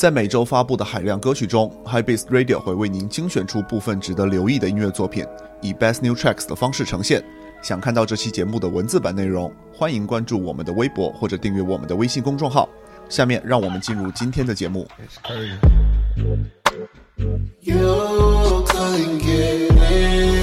在每周发布的海量歌曲中，High Beat Radio 会为您精选出部分值得留意的音乐作品，以 Best New Tracks 的方式呈现。想看到这期节目的文字版内容，欢迎关注我们的微博或者订阅我们的微信公众号。下面让我们进入今天的节目。like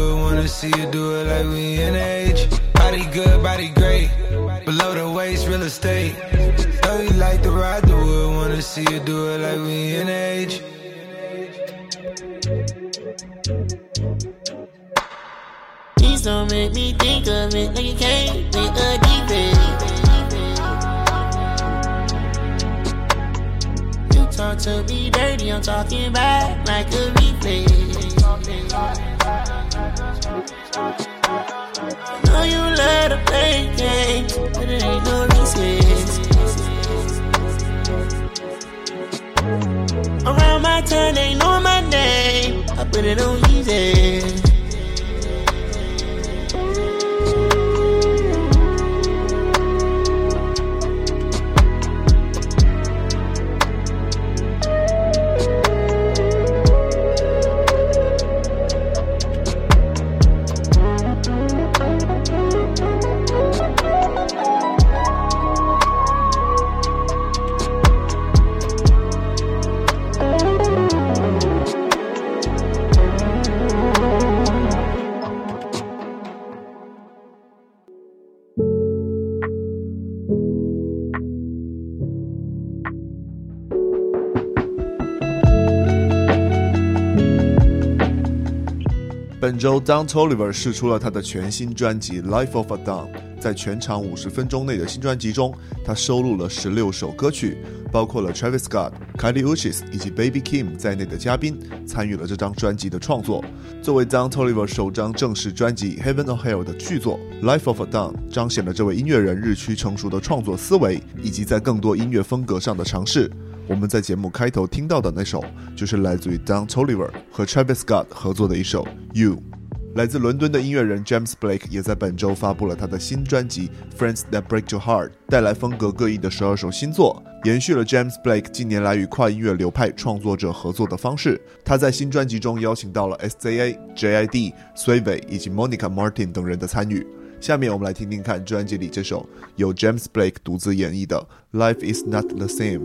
the wanna see you do it like we in age. Body good, body great, below the waist, real estate. Know you like to ride the wood, wanna see you do it like we in age. Please don't make me think of it like you can't make a defense. talk to me dirty, I'm talking back like a replay. I know you love to play games, but it ain't no reason. Around my turn, they know my name. I put it on easy. 本周 Don Toliver 试出了他的全新专辑《Life of a Don》。在全长五十分钟内的新专辑中，他收录了十六首歌曲，包括了 Travis Scott、Kylie Uchis 以及 Baby Kim 在内的嘉宾参与了这张专辑的创作。作为 Don Toliver 首张正式专辑《Heaven or Hell》的剧作，《Life of a Don》彰显了这位音乐人日趋成熟的创作思维，以及在更多音乐风格上的尝试。我们在节目开头听到的那首，就是来自于 Don Toliver 和 Travis Scott 合作的一首《You》。来自伦敦的音乐人 James Blake 也在本周发布了他的新专辑《Friends That Break Your Heart》，带来风格各异的十二首新作，延续了 James Blake 近年来与跨音乐流派创作者合作的方式。他在新专辑中邀请到了 SZA、JID、Sway 以及 Monica Martin 等人的参与。下面我们来听听看专辑里这首由 James Blake 独自演绎的《Life Is Not the Same》。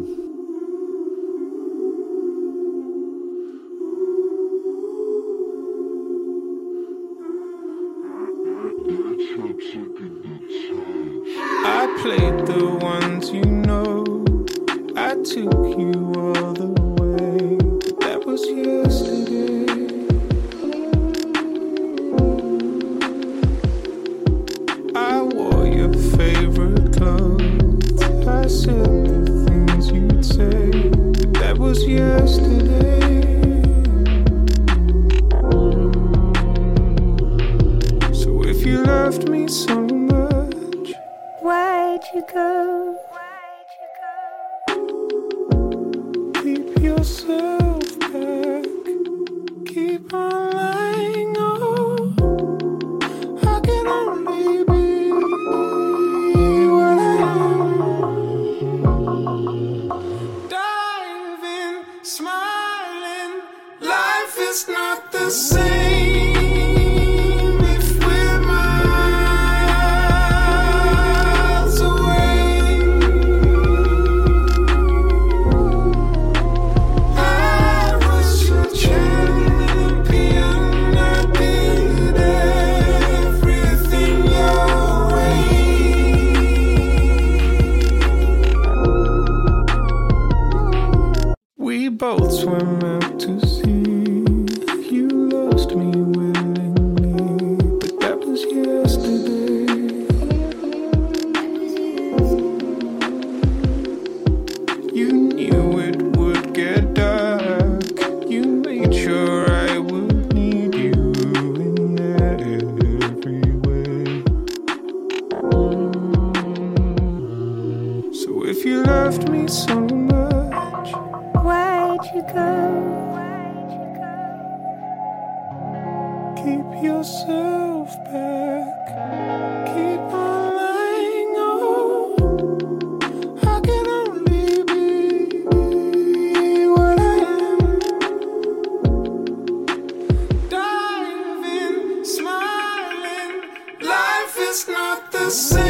the same. keep yourself back. Keep on lying. Oh, I can only be what I am. Diving, smiling, life is not the same.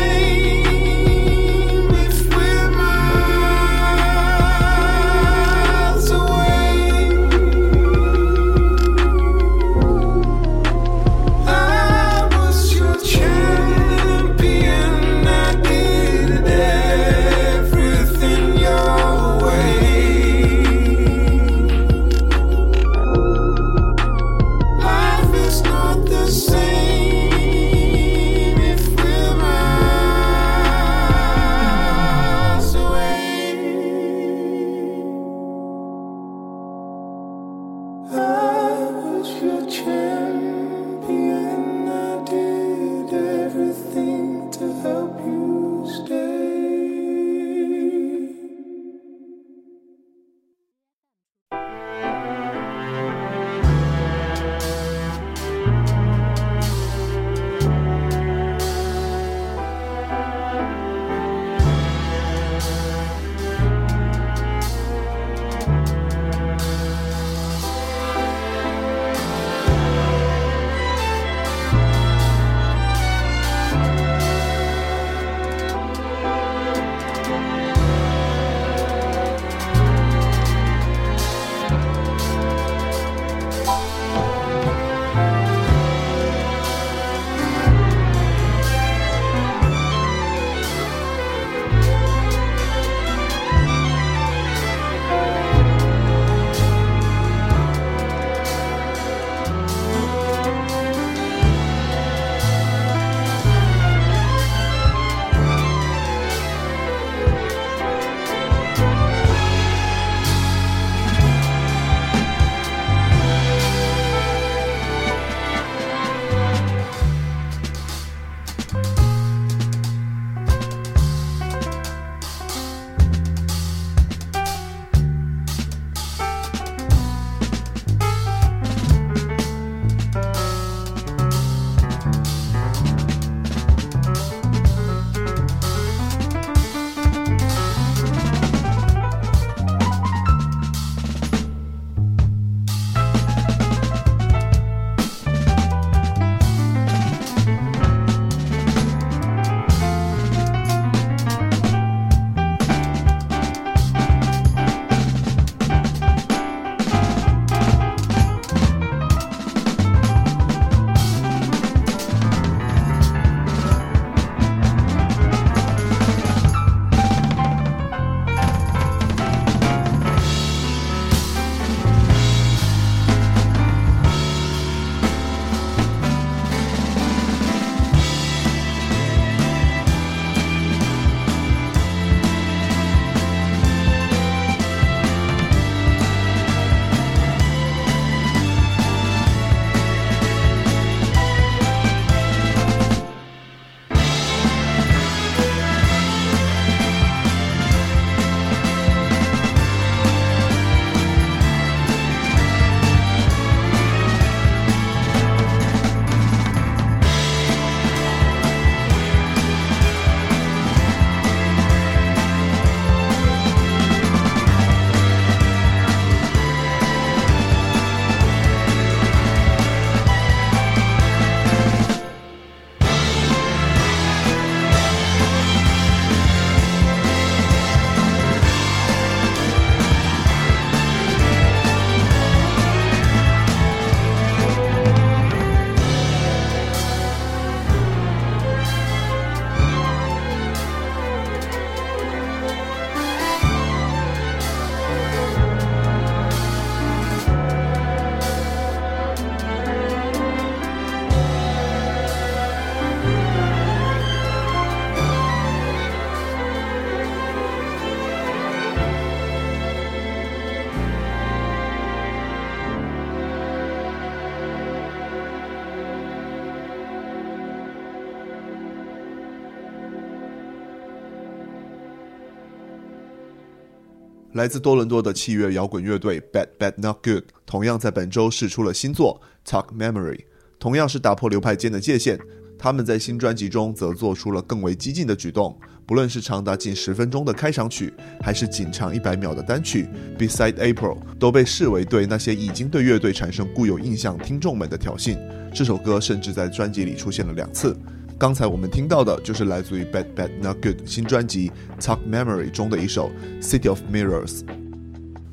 来自多伦多的器乐摇滚乐队 Bad Bad Not Good 同样在本周试出了新作《Talk Memory》，同样是打破流派间的界限。他们在新专辑中则做出了更为激进的举动，不论是长达近十分钟的开场曲，还是仅长一百秒的单曲《Beside April》，都被视为对那些已经对乐队产生固有印象听众们的挑衅。这首歌甚至在专辑里出现了两次。刚才我们听到的就是来自于 Bad Bad Not Good 新专辑《Talk Memory》中的一首《City of Mirrors》。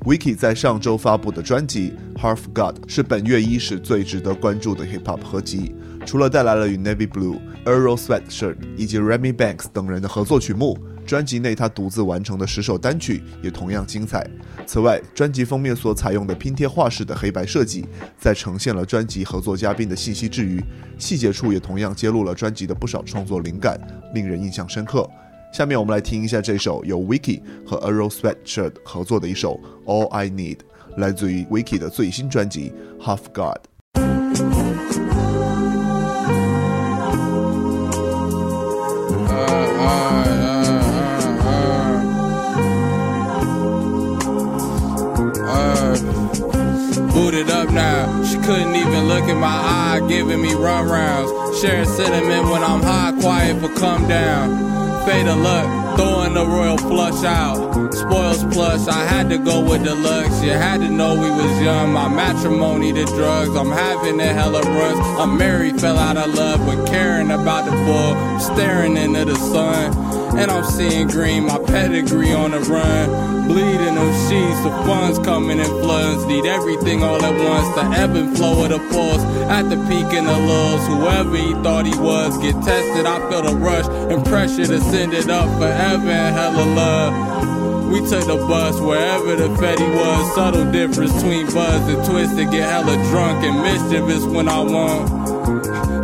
Wiki 在上周发布的专辑《Half God》是本月伊始最值得关注的 Hip Hop 合集，除了带来了与 Navy Blue、Earl Sweatshirt 以及 Remy Banks 等人的合作曲目，专辑内他独自完成的十首单曲也同样精彩。此外，专辑封面所采用的拼贴画式的黑白设计，在呈现了专辑合作嘉宾的信息之余，细节处也同样揭露了专辑的不少创作灵感，令人印象深刻。下面我们来听一下这首由 Wiki 和 Earl Sweatshirt 合作的一首《All I Need》，来自于 Wiki 的最新专辑《Half God》。Now, she couldn't even look in my eye, giving me run rounds. Sharing cinnamon when I'm high, quiet for come down. Fade of luck, throwing the royal flush out. Spoils plus, I had to go with deluxe. You had to know we was young. My matrimony to drugs, I'm having a hell hella runs. I'm married, fell out of love, but caring about the bull, staring into the sun. And I'm seeing green, my pedigree on the run. Bleeding them sheets, the funds coming in floods. Need everything all at once. The ebb and flow of the pulse. At the peak and the lows. Whoever he thought he was, get tested. I feel the rush and pressure to send it up forever and hella love. We took the bus wherever the Fetty was. Subtle difference between buzz and twisted. Get hella drunk and mischievous when I want.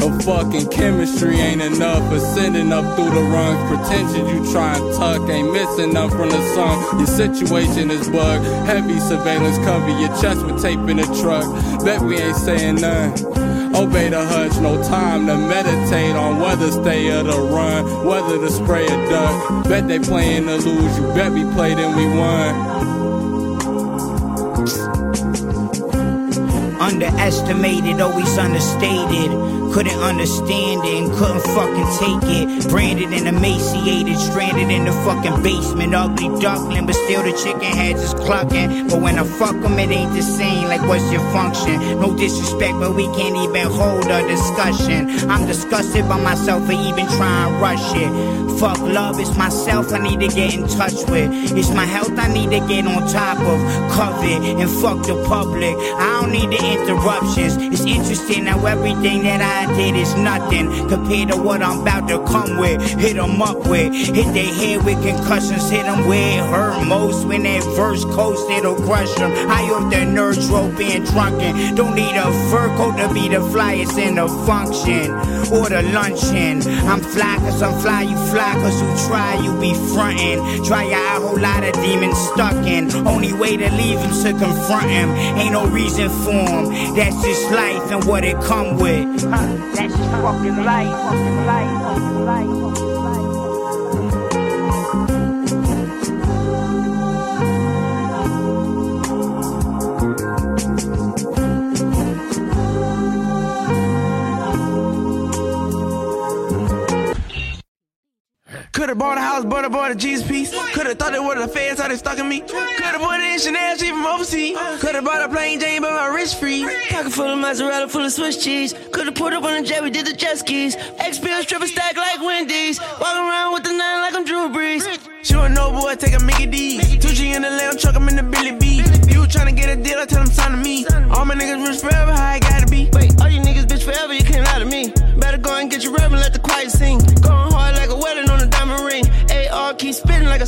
A fucking chemistry ain't enough. Ascending up through the rungs. Pretension you try and tuck. Ain't missing none from the sun. Your situation is bugged. Heavy surveillance cover your chest with tape in the truck. Bet we ain't saying none. Obey the hush, no time to meditate on whether stay or to run, whether to spray or duck. Bet they playing to lose, you bet we played and we won. Underestimated, always understated. Couldn't understand it and couldn't fucking take it. Branded and emaciated, stranded in the fucking basement. Ugly duckling, but still the chicken heads is clucking. But when I fuck them, it ain't the same. Like, what's your function? No disrespect, but we can't even hold a discussion. I'm disgusted by myself for even trying to rush it. Fuck love, it's myself I need to get in touch with. It's my health I need to get on top of. Covet and fuck the public. I don't need the interruptions. It's interesting how everything that I did is nothing compared to what I'm about to come with. Hit Hit 'em up with. Hit their head with concussions. Hit 'em where it hurt most. When that verse coast, it'll crush 'em. I off the nerves rope being drunken. Don't need a fur coat to be the flyest in the function or the luncheon. I'm fly cause I'm fly, you fly cause you try, you be frontin'. Try out a whole lot of demons stuck in. Only way to leave him to confront him. Ain't no reason for him. That's just life and what it come with. That's fucking life, fucking life, fucking life. Could've bought a house, but I bought a Jesus piece. Could've thought it were the feds, how they stalking me. Could've bought it in Chanel, she from overseas. Could've bought a plain Jane, but my wrist free. Pocket full of mozzarella, full of Swiss cheese. Could've put up on a jet, we did the jet skis. XPL strip a stack like Wendy's. Walking around with the nine like I'm Drew Brees. She want no boy, take a Mickey D. 2G in the lamb truck, I'm in the Billy B. You tryna get a deal, I tell him sign to me. All my niggas rich forever, how I gotta be. Wait, all you niggas bitch forever, you can't lie to me. Better go and get your rev and let the quiet sing. Going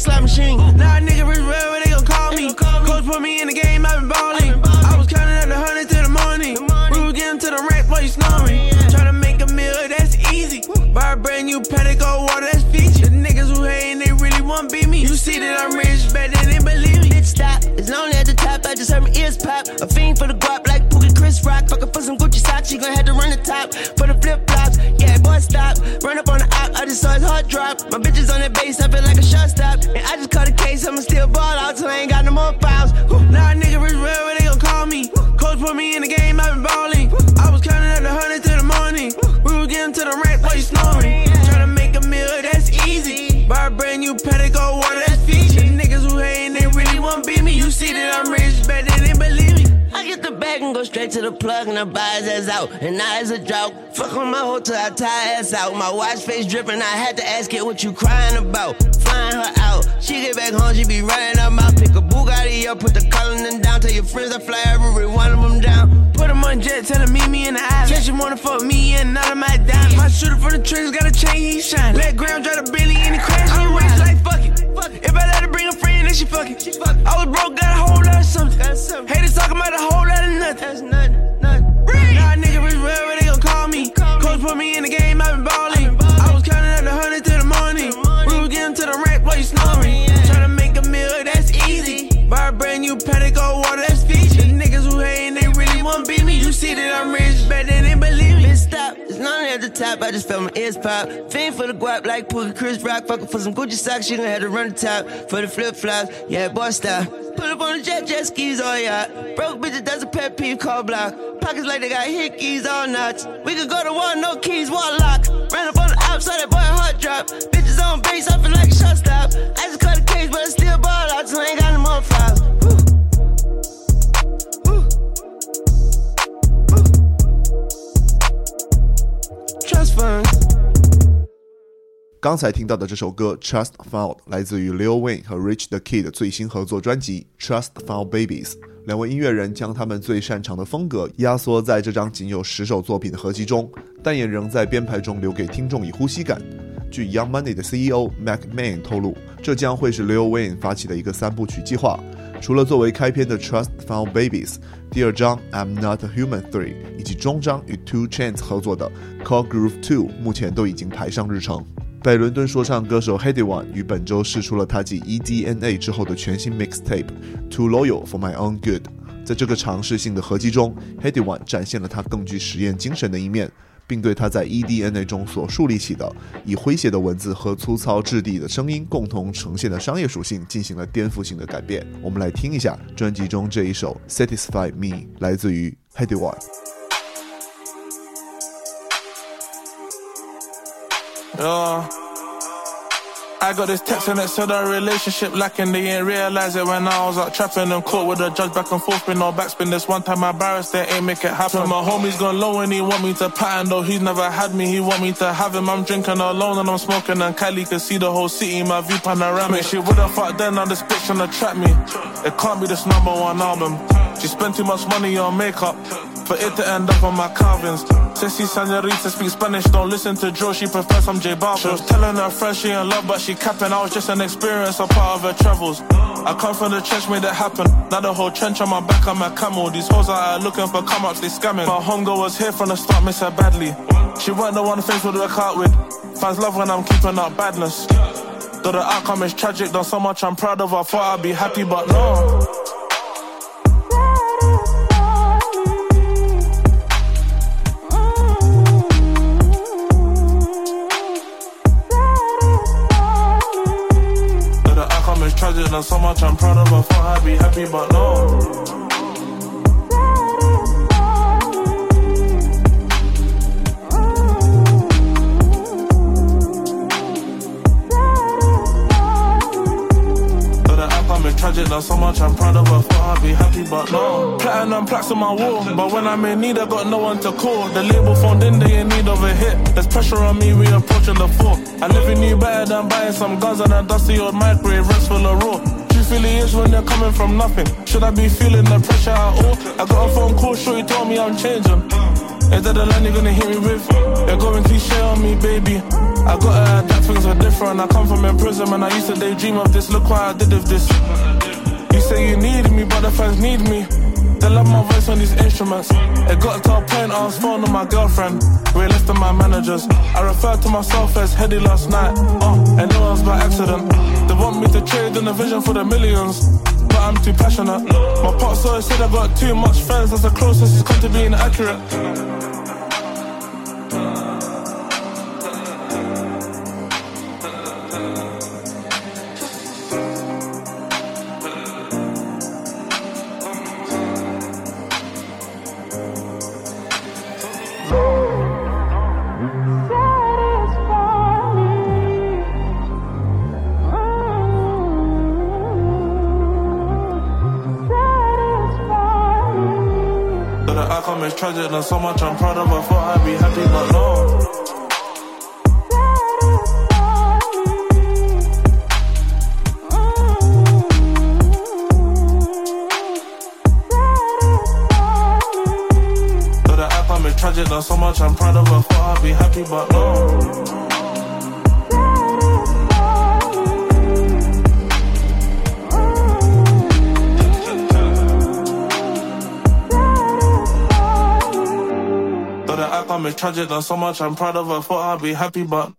slot machine. Now a nigga rich forever, they gon' call me. Coach put me in the game, i been ballin'. I was counting up the hundreds till the morning. We was getting to the rack while you snoring. Tryna make a meal, that's easy. Buy a brand new paddock, water, that's Fiji. The niggas who hatin', they really want beat me. You see that I'm rich, better than believe me. Bitch, stop. It's lonely at the top. I just heard my ears pop. A fiend for the guap like Pookie Chris Rock. Fucking for some Gucci socks. She gon' have to run the top for the flip flops. Stop. Run up on the op. I just saw his heart drop. My bitches on that base, I feel like a shot stop. And I just caught a case, I'ma still ball out till I ain't got no more fouls. Now a nigga rich real, where they gon' call me? Coach put me in the game, i been balling. I was counting up the hundred to the morning. We was getting to the rack, while you snoring. Tryna make a meal, that's easy. Buy a brand new Pedigo water, that's Fiji. Niggas who hatin', they really won't beat me. You see that I'm rich, better than. I get the bag and go straight to the plug and I buy his ass out. And now it's a drought. Fuck on my hoe till I tie ass out. My watch face dripping, I had to ask it what you crying about. Flying her out. She get back home, she be running her mouth. Pick a Bugatti up, put the coloring down. Tell your friends I fly every one of them down. Put them on jet, tell them meet me in the island. Said she wanna fuck me and none of my diamonds. My shooter for the tricks got a chain, he shine. Let Graham drive the Billy in the crash, he rich like fuck it. If I let her bring a friend, then she fucking. I was broke, got a whole lot of something. Haters talking about a whole lot of nothing. That's nothing, nothing. Nah, nigga rich real, where they gon' call me? Coach put me in the game, I been balling. I was counting up the hundred to the morning. We was getting to the rack, boy, you snoring. Oh, Tryna make a meal, that's easy. Buy a brand new Pedigo water, top, I just felt my ears pop. Fiend for the guap like Pookie Chris Rock. Fucking for some Gucci socks, she gon' have to run the top. For the flip flops, yeah, boy style. Put up on the jet, jet skis, all yeah. Broke bitches, that's a pet peeve, call block. Pockets like they got hickeys, all knots. We could go to war, no keys, wall lock. Ran up on the outside, that boy heart drop. Bitches on base, I feel like a shot stop. I just cut a case, but I still ball out, so I ain't 刚才听到的这首歌《Trust Fund》来自于 Lil Wayne 和 Rich the Kid 最新合作专辑《Trust Fund Babies》。两位音乐人将他们最擅长的风格压缩在这张仅有十首作品的合集中，但也仍在编排中留给听众以呼吸感。据 Young Money 的 CEO Mac Main 透露，这将会是 Lil Wayne 发起的一个三部曲计划。除了作为开篇的《Trust Fund Babies》，第二章《I'm Not a Human Three》以及中章与 Two Chains 合作的《Call Groove Two》目前都已经排上日程。北伦敦说唱歌手 h e d y One 于本周试出了他继 EDNA 之后的全新 mixtape《Too Loyal for My Own Good》。在这个尝试性的合集中 h e d y One 展现了他更具实验精神的一面，并对他在 EDNA 中所树立起的以诙谐的文字和粗糙质地的声音共同呈现的商业属性进行了颠覆性的改变。我们来听一下专辑中这一首《Satisfy Me》，来自于 Heady One。Yeah. I got this text and it said our relationship lacking. They ain't realize it when I was out trapping and caught with the judge back and forth, spin no backspin. This one time I embarrassed, they ain't make it happen. My homie's gone low and he want me to pattern, though he's never had me. He want me to have him. I'm drinking alone and I'm smoking, and Kylie can see the whole city. My view panoramic. She would've fucked then, now this bitch tryna trap me. It can't be this number one album. She spent too much money on makeup for it to end up on my carvings. Sissy Senorita speak Spanish, don't listen to Joe, she prefers some J Balvin. She was telling her friends she in love, but she capping. I was just an experience, a part of her travels. I come from the trench, made it happen. Now the whole trench on my back, I'm a camel. These hoes out here looking for come ups, they scamming. My homegirl was here from the start, miss her badly. She weren't the one face would work out with. Fans love when I'm keeping up badness. Though the outcome is tragic, done so much I'm proud of. I thought I'd be happy, but no. So much I'm proud of. I thought I'd be happy, but no. Tragic, done so much I'm proud of. Thought I'd be happy, but no. Platinum plaques on my wall, but when I'm in need, I got no one to call. The label phoned in, they in need of a hit. There's pressure on me, we approaching the four. I never knew better than buying some guns and a dusty old microwave, rest full of raw. Truth really is when they're coming from nothing. Should I be feeling the pressure at all? I got a phone call, sure he told me I'm changing. Is that the line you're gonna hit me with? You're going cliche on me, baby. I gotta adapt, things are different. I come from prison imprisonment, I used to daydream of this. Look what I did with this. You say you need me, but the fans need me. They love my voice on these instruments. It got a point I was phoning my girlfriend. Realist than my managers. I referred to myself as Headie last night. Uh, and it was by accident. They want me to trade in the vision for the millions. But I'm too passionate. My pops always said I got too much friends. That's the closest it's come to being accurate. So much I'm proud of. I thought I'd be happy, but Outcome is tragic, done so much I'm proud of. I thought I'd be happy, but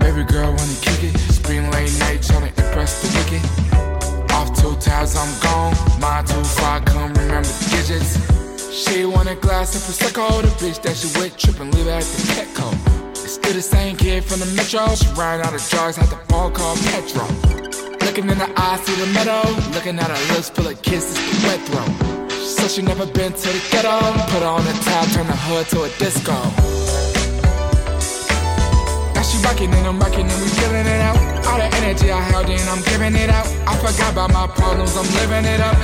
Baby girl wanna kick it. Spring late night tryna impress the wicked. Off two tabs, I'm gone. Mine too far, come remember the digits. She want a glass of prosecco. The bitch that she with trippin', leave her at the Petco. Still the same kid from the metro. She ran out of drugs, had the ball called Petro. Looking in the eyes, see the meadow. Looking at her lips, full of kisses, wet throat. She said she never been to the ghetto. Put on the tab, turn the hood to a disco. Now she rockin' and I'm rockin' and we feelin' it out. All the energy I held in, I'm giving it out. I forgot about my problems, I'm living it up.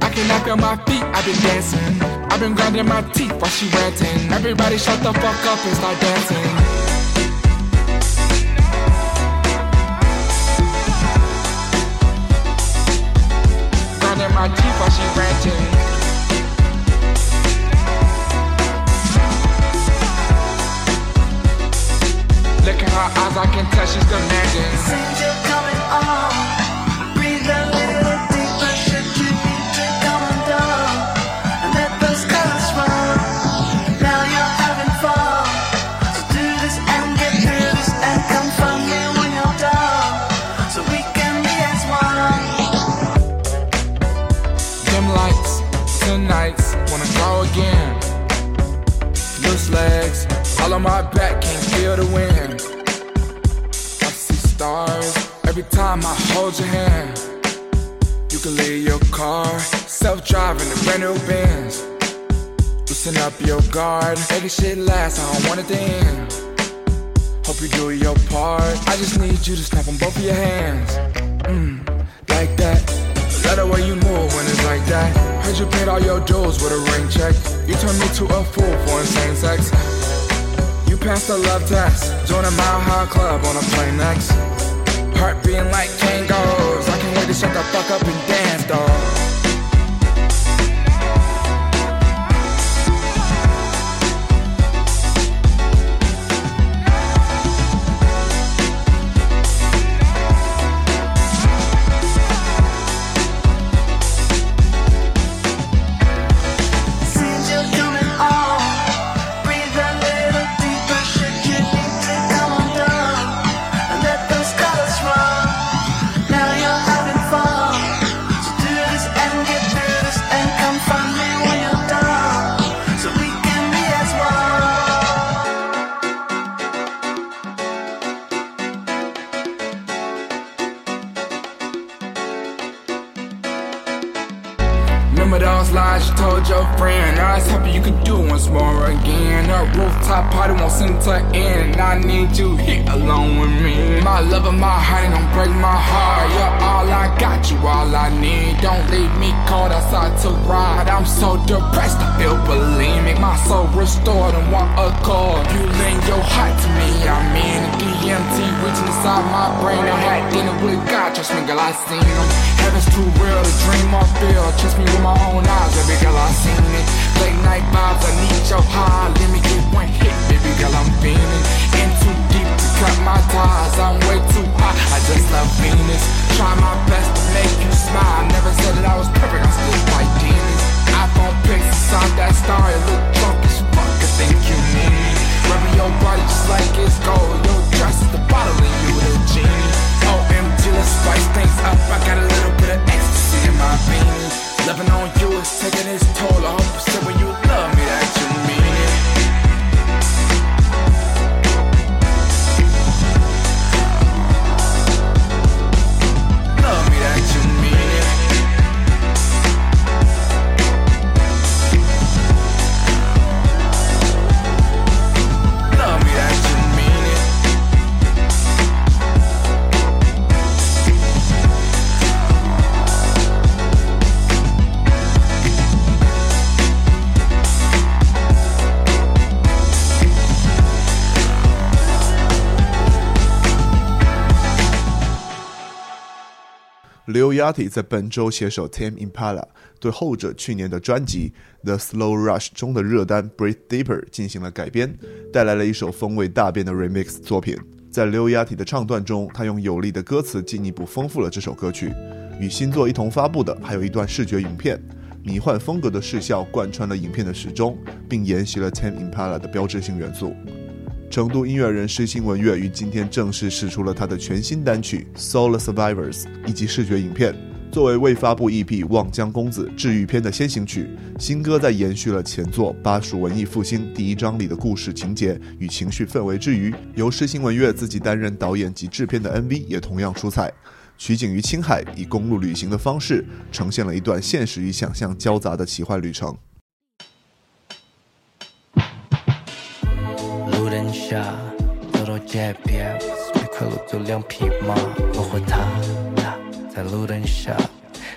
I cannot feel my feet, I've been dancing. I've been grinding my teeth while she ranting. Everybody shut the fuck up and start dancing. Grinding my teeth while she ranting. Look in her eyes, I can tell she's demanding. Every time I hold your hand. You can leave your car, self-driving, a brand new Benz. Loosen up your guard, make this shit last, I don't want it to end. Hope you do your part. I just need you to snap on both of your hands. Mm, like that. Love the way you move when it's like that. Heard you paid all your dues with a ring check. You turned me to a fool for insane sex. You passed the love test. Join a mile high club on a plane next. Heart beating like Kangols. I can't wait to shut the fuck up and dance, dog. Don't leave me cold outside to ride. I'm so depressed, I feel bulimic. My soul restored and want a call. You lend your heart to me, I'm in the DMT reaching inside my brain. I had dinner with God, trust me, girl, I seen him. Heaven's too real to dream or feel. Trust me with my own eyes, baby girl, I seen it. Late night vibes, I need your high. Let me get one hit, baby girl, I'm feeling. In too deep to cut my ties, I'm way too high. I just love Venus. Try my best to make you smile. Never said that I was perfect, I still fight demons. iPhone pics inside that star, you look drunk as fuck. I think you need me. Rubbing your body just like it's gold. Your dress is the bottle and you the genie. OMG, let's spice things up. I got a little bit of ecstasy in my beanie. Loving on you is taking its toll. I hope you said when you Lil Yachty 在本周携手 Tame Impala 对后者去年的专辑《The Slow Rush》中的热单《Breathe Deeper》进行了改编，带来了一首风味大变的 remix 作品。在 Lil Yachty 的唱段中，他用有力的歌词进一步丰富了这首歌曲。与新作一同发布的还有一段视觉影片，迷幻风格的视效贯穿了影片的始终，并沿袭了 Tame Impala 的标志性元素。成都音乐人施新文乐于今天正式试出了他的全新单曲《Soul Survivors》以及视觉影片。作为未发布 EP《望江公子治愈篇》的先行曲，新歌在延续了前作《巴蜀文艺复兴》第一章里的故事情节与情绪氛围之余，由施新文乐自己担任导演及制片的 MV 也同样出彩。取景于青海，以公路旅行的方式呈现了一段现实与想象交杂的奇幻旅程。路人甲走到街边，随快路走两匹马，我和他他在路灯下，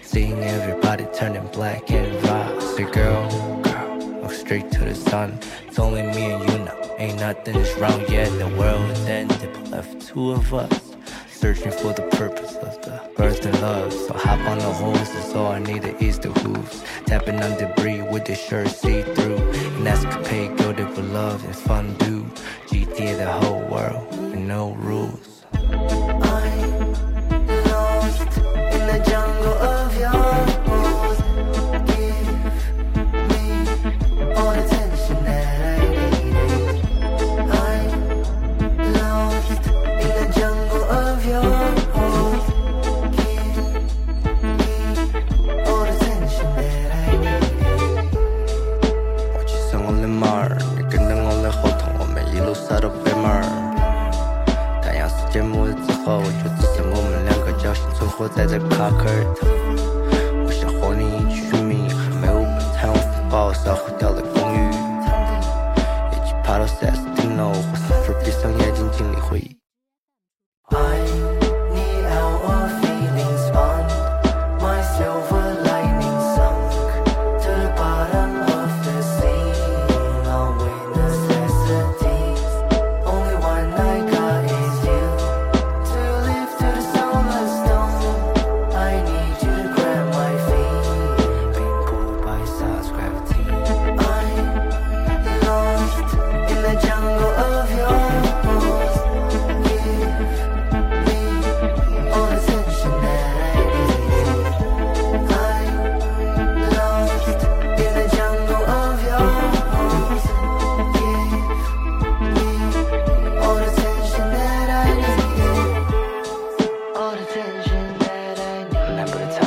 seeing everybody turning black and white. Say girl, girl, look straight to the sun. It's only me and you now. Ain't nothing is wrong yet. The world is ended, but left two of us. Searching for the purpose of the earth and love. So hop on the horse, that's all I need to ease the hooves. Tapping on debris with the shirt see through. An escapade, go there for love and fun, do. GTA the whole world, and no rules. 我就只剩我们两个侥幸存活在这卡克尔特。Need.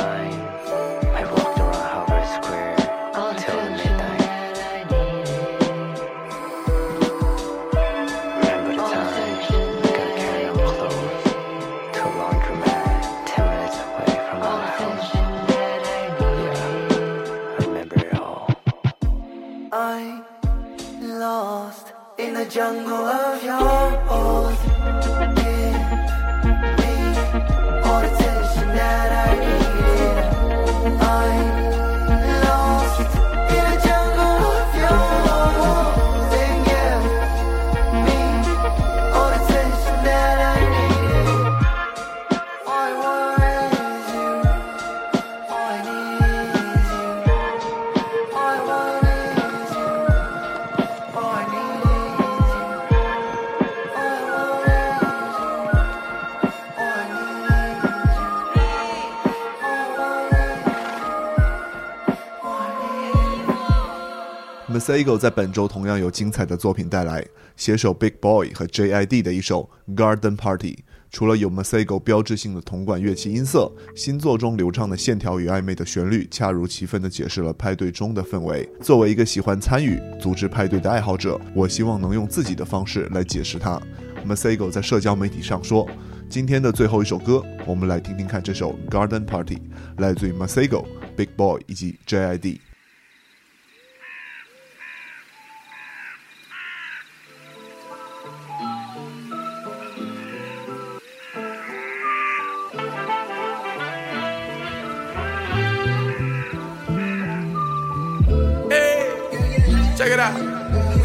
Masego 在本周同样有精彩的作品带来，携手 Big Boy 和 JID 的一首《Garden Party》。除了有 Masego 标志性的铜管乐器音色，新作中流畅的线条与暧昧的旋律，恰如其分地解释了派对中的氛围。作为一个喜欢参与、组织派对的爱好者，我希望能用自己的方式来解释它。Masego 在社交媒体上说：“今天的最后一首歌，我们来听听看这首《Garden Party》，来自于 Masego、Big Boy 以及 JID。”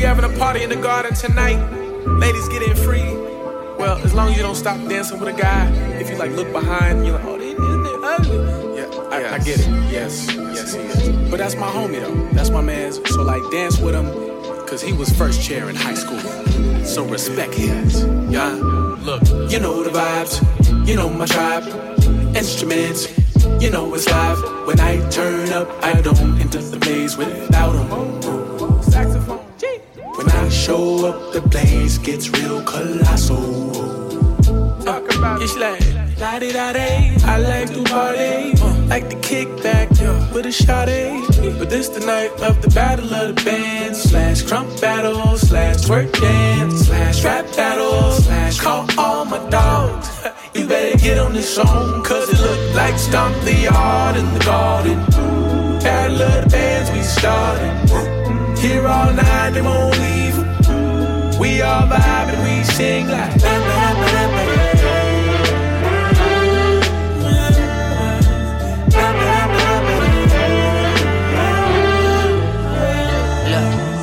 We having a party in the garden tonight. Ladies get in free. Well, as long as you don't stop dancing with a guy. If you like look behind, you're like, oh, they, they, they, ugly. Yeah, I, I get it. Yes, yes, he is. But that's my homie though. That's my man's. So like, dance with him, cause he was first chair in high school. So respect his. Yeah, look, you know the vibes. You know my tribe. Instruments. You know it's live. When I turn up, I don't enter the maze without them. Saxophone. When I show up, the place gets real colossal. Uh, it's like la di da day. I like to party, uh, like to kick back yeah, with a shot But this the night of the battle of the bands slash crump battle slash twerk dance slash rap battle slash call all my dogs. You better get on this song, cause it look like stomp the yard in the garden. Battle of the bands we started. Here all night, they won't leave. We all vibe and we sing like.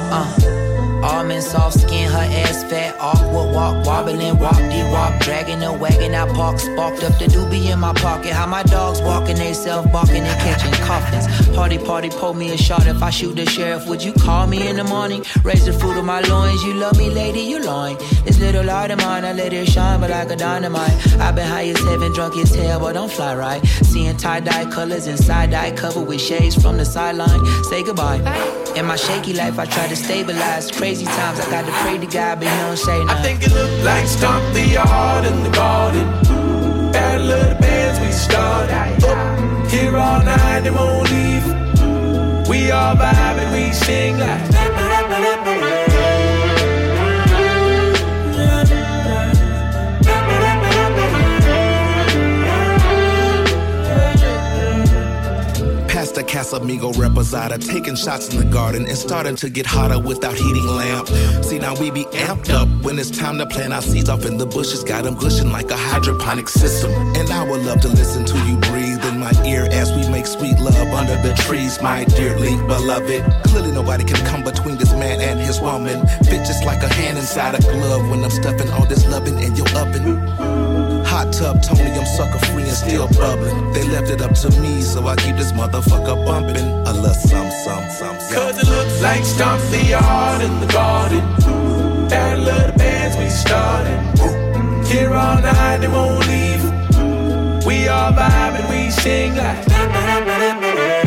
Uh, almond soft skin, her ass fat, awkward walk, wobbling, walk, de walk, dragging a wagon out park, sparked up the doobie in my pocket. How my dogs walking, they self barking and catching coffins. Party, party, pull me a shot. If I shoot the sheriff, would you call me in the morning? Raise the fruit of my loins, you love me, lady, you loin. This little light of mine, I let it shine, but like a dynamite. I've been high as heaven, drunk as hell, but don't fly right. Seeing tie dye colors and side dye covered with shades from the sideline. Say goodbye. In my shaky life, I try to stabilize. Crazy times, I got to pray to God, but he don't say nothing. I think it like stomp the yard in the garden. Battle of the bands we started. Up oh, here all night, they won't leave. We all vibe and we sing like. Casamigo reposada, taking shots in the garden and starting to get hotter without heating lamp. See, now we be amped up when it's time to plant our seeds off in the bushes. Got them gushing like a hydroponic system. And I would love to listen to you breathe in my ear as we make sweet love under the trees, my dearly beloved. Clearly, nobody can come between this man and his woman. Fit just like a hand inside a glove when I'm stuffing all this loving in your oven. Hot tub, Tony, I'm sucker free and still bubbling. They left it up to me, so I keep this motherfucker bumping. Little some, some, some, some. Cause it looks like stomp the yard in the garden. Of the bands we started. Here all night, they won't leave. We all vibe and we sing like.